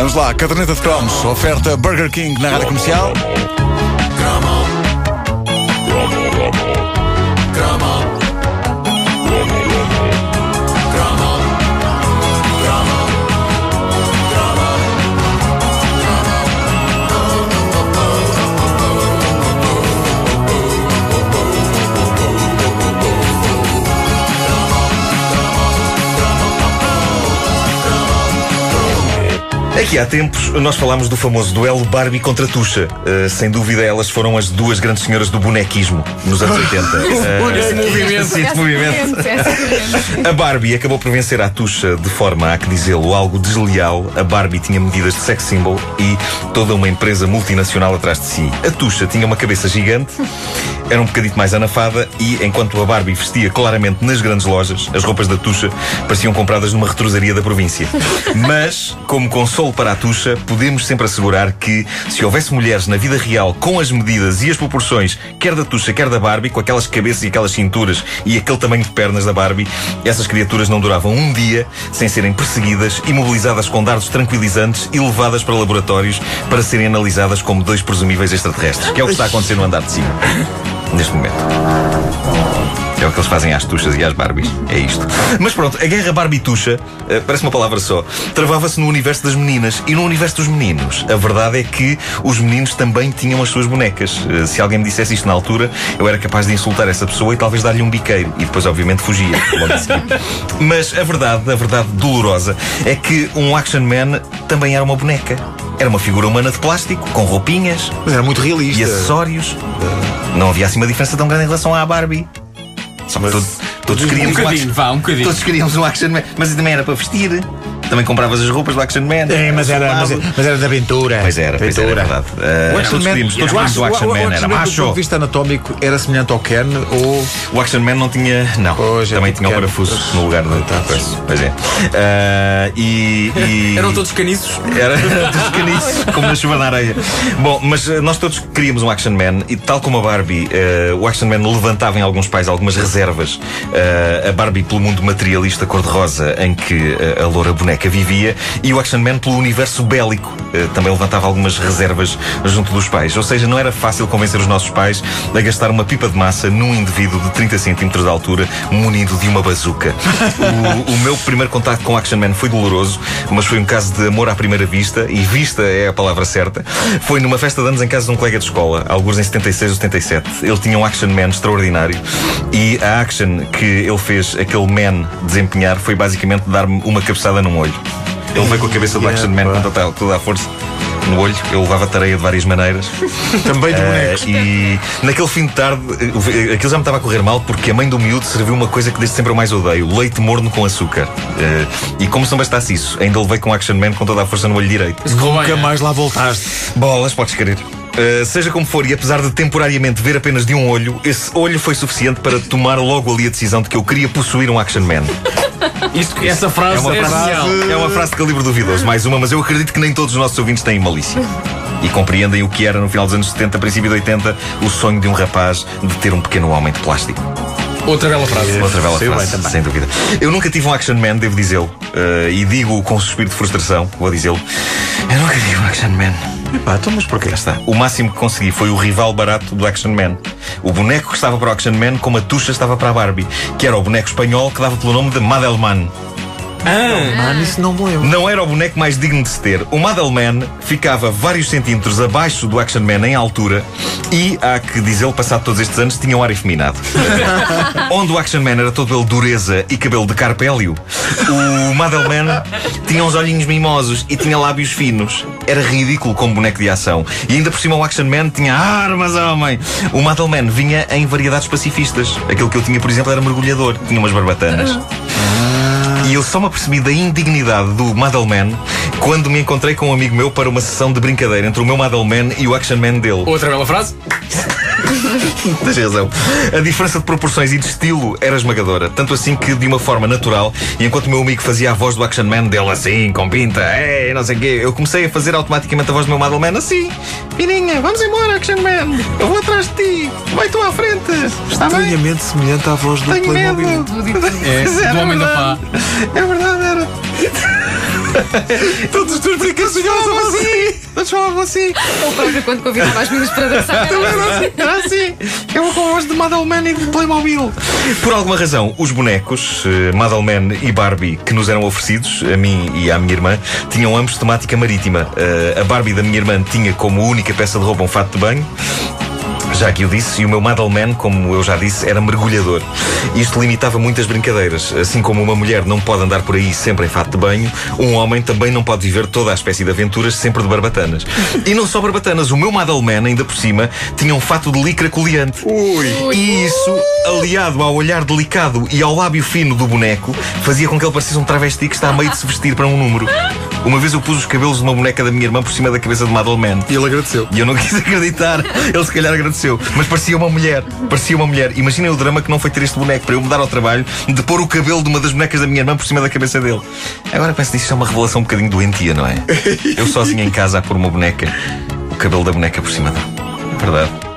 Vamos lá, caderneta de cromos, oferta Burger King na rádio comercial. Aqui há tempos nós falámos do famoso duelo Barbie contra Tuxa. Uh, sem dúvida, elas foram as duas grandes senhoras do bonequismo nos anos 80. Uh, Esse movimento. sim, esse movimento. A Barbie acabou por vencer a Tuxa de forma, há que dizê-lo, algo desleal. A Barbie tinha medidas de sex symbol e toda uma empresa multinacional atrás de si. A Tuxa tinha uma cabeça gigante, era um bocadito mais anafada e, enquanto a Barbie vestia claramente nas grandes lojas, as roupas da Tuxa pareciam compradas numa retrosaria da província. Mas, como consolo para a Tuxa, podemos sempre assegurar que, se houvesse mulheres na vida real com as medidas e as proporções, quer da Tuxa, quer da Barbie, com aquelas cabeças e aquelas cinturas e aquele tamanho de pernas da Barbie, essas criaturas não duravam um dia sem serem perseguidas, imobilizadas com dardos tranquilizantes e levadas para laboratórios para serem analisadas como dois presumíveis extraterrestres, que é o que está a acontecer no andar de cima, neste momento. É o que eles fazem às tuchas e às Barbies. É isto. Mas pronto, a guerra Barbie-tucha, eh, parece uma palavra só, travava-se no universo das meninas. E no universo dos meninos, a verdade é que os meninos também tinham as suas bonecas. Eh, Se alguém me dissesse isto na altura, eu era capaz de insultar essa pessoa e talvez dar-lhe um biqueiro. E depois, obviamente, fugia. Mas a verdade, a verdade dolorosa, é que um Action Man também era uma boneca. Era uma figura humana de plástico, com roupinhas Mas era muito realista. e acessórios. Não havia assim uma diferença tão grande em relação à Barbie. Só que todos Um queríamos um bocadinho, action, vá, um todos queríamos um Action Man, mas também era para vestir. Também compravas as roupas do Action Man. É, mas era, mas, Soldado. mas era de aventura. Pois era, pois era, é Aventura. verdade. Uh, O Action todos Man, todos acho- o Action o- o Man, era Action Man, do macho. ponto de vista anatómico, era semelhante ao Ken ou. O Action Man não tinha. Não, Pois, é também tinha o que- parafuso no lugar do. Tá. Pois, pois é. Uh, e, e- Eram todos caniços. Era dos caniços, como na chuva na areia. Bom, mas eh, nós todos queríamos um Action Man e, tal como a Barbie, eh, o Action Man levantava em alguns pais algumas reservas. Eh, a Barbie pelo mundo materialista cor-de-rosa em que eh, a loura boneca vivia e o Action Man pelo universo bélico. eh, também levantava algumas reservas junto dos pais. Ou seja, não era fácil convencer os nossos pais a gastar uma pipa de massa num indivíduo de 30 centímetros de altura munido de uma bazuca. O, o meu primeiro contato com Action Man foi doloroso, mas foi um caso de amor à primeira vista, e vista é a palavra certa. Foi numa festa de anos em casa de um colega de escola, alguns em 76 ou 77. Ele tinha um Action Man extraordinário e a action que ele fez aquele man desempenhar foi basicamente dar-me uma cabeçada num olho. Ele veio com a cabeça do Action Man com toda, toda a força. No olho, eu levava tareia de várias maneiras. Também de Eh, bonecos. e naquele fim de tarde, aquilo já me estava a correr mal porque a mãe do miúdo serviu uma coisa que desde sempre eu mais odeio: leite morno com açúcar. Eh, e como se não bastasse isso, ainda levei com o Action Man com toda a força no olho direito. Nunca é? mais lá voltaste. Bolas, podes querer. Uh, seja como for, e apesar de temporariamente ver apenas de um olho, esse olho foi suficiente para tomar logo ali a decisão de que eu queria possuir um Action Man. Isto, essa frase É uma é frase, é uma frase de calibre duvidoso, mais uma, mas eu acredito que nem todos os nossos ouvintes têm malícia. E compreendem o que era no final dos anos 70, princípio de 80, o sonho de um rapaz de ter um pequeno homem de plástico. Outra bela frase. Outra bela frase, sem dúvida. Eu nunca tive um Action Man, devo dizê-lo. Uh, e digo com suspiro de frustração, vou dizê-lo. Eu nunca tive um Action Man. Epá, então mas porquê? Está. O máximo que consegui foi o rival barato do Action Man. O boneco que estava para o Action Man, como a tucha estava para a Barbie, que era o boneco espanhol que dava pelo nome de Madelman. Ah, Mano, isso não me lembro. Não era o boneco mais digno de se ter. O Madelman ficava vários centímetros abaixo do Action Man em altura e, há que dizê-lo, passado todos estes anos, tinha um ar efeminado. Onde o Action Man era todo ele dureza e cabelo de carpélio, o Madelman tinha uns olhinhos mimosos e tinha lábios finos. Era ridículo como boneco de ação. E ainda por cima o Action Man tinha armas, homem! O Madelman vinha em variedades pacifistas. Aquele que eu tinha, por exemplo, era mergulhador. Tinha umas barbatanas. E eu só me apercebi da indignidade do Madelman quando me encontrei com um amigo meu para uma sessão de brincadeira entre o meu Madelman e o Action Man dele. outra bela frase. Tens razão. A diferença de proporções e de estilo era esmagadora. Tanto assim que, de uma forma natural, e enquanto o meu amigo fazia a voz do Action Man dele assim, com pinta, ei, não sei o quê, eu comecei a fazer automaticamente a voz do meu Madelman assim: Pininha, vamos embora, Action Man. Eu vou atrás de ti. Vai tu à frente. Está bem? Estranhamente semelhante à voz do Tenho Playmobil. medo. É, do homem da pá. É verdade, era. Todos os teus brinquedos sonhavam assim. Todos falavam assim. Ou próprio quando convidava as meninas para dançar. era assim. Era assim. Eu vou com a voz de Madelman e de Playmobil. Por alguma razão, os bonecos, eh, Madelman e Barbie, que nos eram oferecidos, a mim e à minha irmã, tinham ambos temática marítima. Eh, a Barbie da minha irmã tinha como única peça de roupa um fato de banho. Já que eu disse, e o meu Madelman, como eu já disse, era mergulhador. Isto limitava muitas brincadeiras. Assim como uma mulher não pode andar por aí sempre em fato de banho, um homem também não pode viver toda a espécie de aventuras sempre de barbatanas. E não só barbatanas, o meu Madelman, ainda por cima, tinha um fato de licra coliante. Ui. E isso, aliado ao olhar delicado e ao lábio fino do boneco, fazia com que ele parecesse um travesti que está a meio de se vestir para um número. Uma vez eu pus os cabelos de uma boneca da minha irmã por cima da cabeça de Madelman. E ele agradeceu. E eu não quis acreditar. Ele se calhar agradeceu. Mas parecia uma mulher. Parecia uma mulher. Imaginem o drama que não foi ter este boneco para eu me dar ao trabalho de pôr o cabelo de uma das bonecas da minha irmã por cima da cabeça dele. Agora penso nisso, é uma revelação um bocadinho doentia, não é? Eu sozinho em casa a pôr uma boneca, o cabelo da boneca por cima dele. É verdade.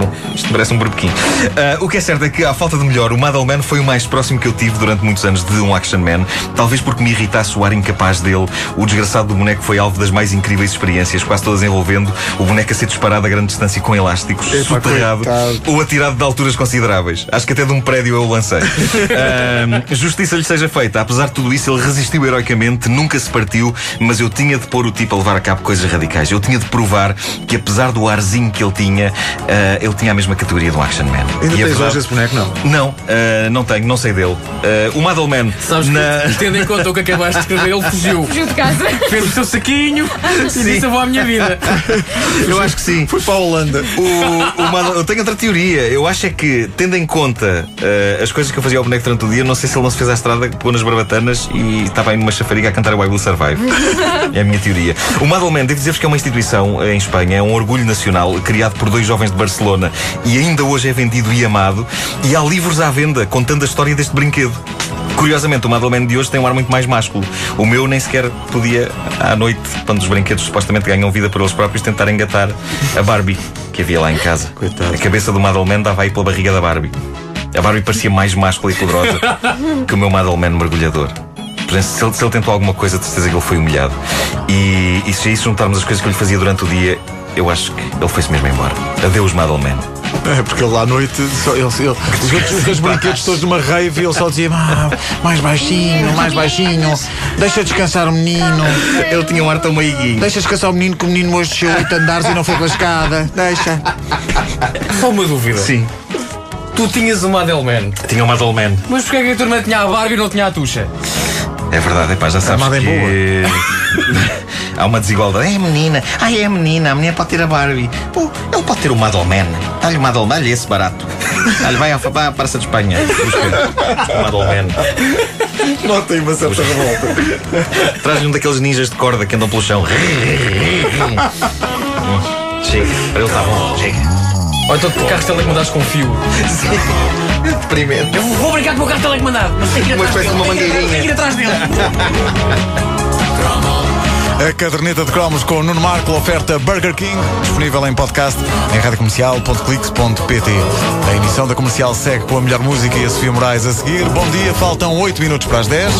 Bom, isto parece um burbequim. Ah, o que é certo é que, à falta de melhor, o Madelman foi o mais próximo que eu tive durante muitos anos de um action man. Talvez porque me irritasse o ar incapaz dele. O desgraçado do boneco foi alvo das mais incríveis experiências, quase todas envolvendo o boneco a ser disparado a grande distância com elásticos, Epá, soterrado ou atirado de alturas consideráveis. Acho que até de um prédio eu o lancei. Ah, justiça lhe seja feita. Apesar de tudo isso, ele resistiu heroicamente, nunca se partiu, mas eu tinha de pôr o tipo a levar a cabo coisas radicais. Eu tinha de provar que, apesar do arzinho que ele tinha, ah, ele tinha a mesma categoria do Action Man. Ainda E a tens verdade- hoje esse boneco? Não. Não, ah, não tenho, não sei dele. Ah, o Madelman. Sabes na... que, tendo em conta o que acabaste de escrever, ele fugiu. Fugiu de casa. Fez o seu saquinho e disse: Eu vou à minha vida. Eu acho que sim. Fui para a Holanda. O, o Madel- eu tenho outra teoria. Eu acho é que, tendo em conta eh, as coisas que eu fazia ao boneco durante o dia, não sei se ele não se fez à estrada, pôr nas barbatanas e estava aí numa chafariga a cantar o I Will Survive. É a minha teoria. O Madelman, devo dizer-vos que é uma instituição em Espanha, é um orgulho nacional, criado por dois jovens de Barcelona e ainda hoje é vendido e amado. E há livros à venda contando a história deste brinquedo. Curiosamente, o Madelman de hoje tem um ar muito mais másculo. O meu nem sequer podia, à noite, quando os brinquedos supostamente ganham vida por eles próprios, tentar engatar a Barbie que havia lá em casa. Coitado. A cabeça do Madelman dava aí pela barriga da Barbie. A Barbie parecia mais máscula e poderosa que o meu Madelman mergulhador. Se ele, se ele tentou alguma coisa, de certeza que ele foi humilhado. E, e se a isso juntarmos as coisas que eu lhe fazia durante o dia, eu acho que ele foi-se mesmo embora. Adeus, Madelman. É, porque ele à noite, só, ele, ele- os, outros, os brinquedos todos numa rave e ele só dizia "Ah, mais baixinho, mais baixinho, deixa descansar o menino, Ele tinha um ar tão meiguinho. deixa descansar o menino que o menino hoje desceu oito andares e não foi pela escada, deixa. Só uma dúvida. Sim, Tu tinhas uma Adelman, tinha um Madelman. mas porquê é que a turma tinha a Barbie e não tinha a Tuxa? É verdade, epá, já sabes Armada é que... Há uma desigualdade. É a menina. Ai, é a menina. A menina pode ter a Barbie. Pô, ele pode ter o Madelman. Dá-lhe o Madelman, dá-lhe esse barato. Dá-lhe, vai, à- vai à Praça de Espanha. O Madelman. Notem uma certa revolta. Traz-lhe um daqueles ninjas de corda que andam pelo chão. Chega, para ele está bom. Chega. Ou então de carros telecomandados com fio. Deprimente. Eu vou brincar com o carro telecomandado, mas tem que ir Uma atrás espécie de dele. uma mangueirinha. Tem que ir atrás dele. A caderneta de cromos com o Nuno Marco, oferta Burger King, disponível em podcast em radiocomercial.clix.pt. A emissão da comercial segue com a melhor música e a Sofia Moraes a seguir. Bom dia, faltam 8 minutos para as 10.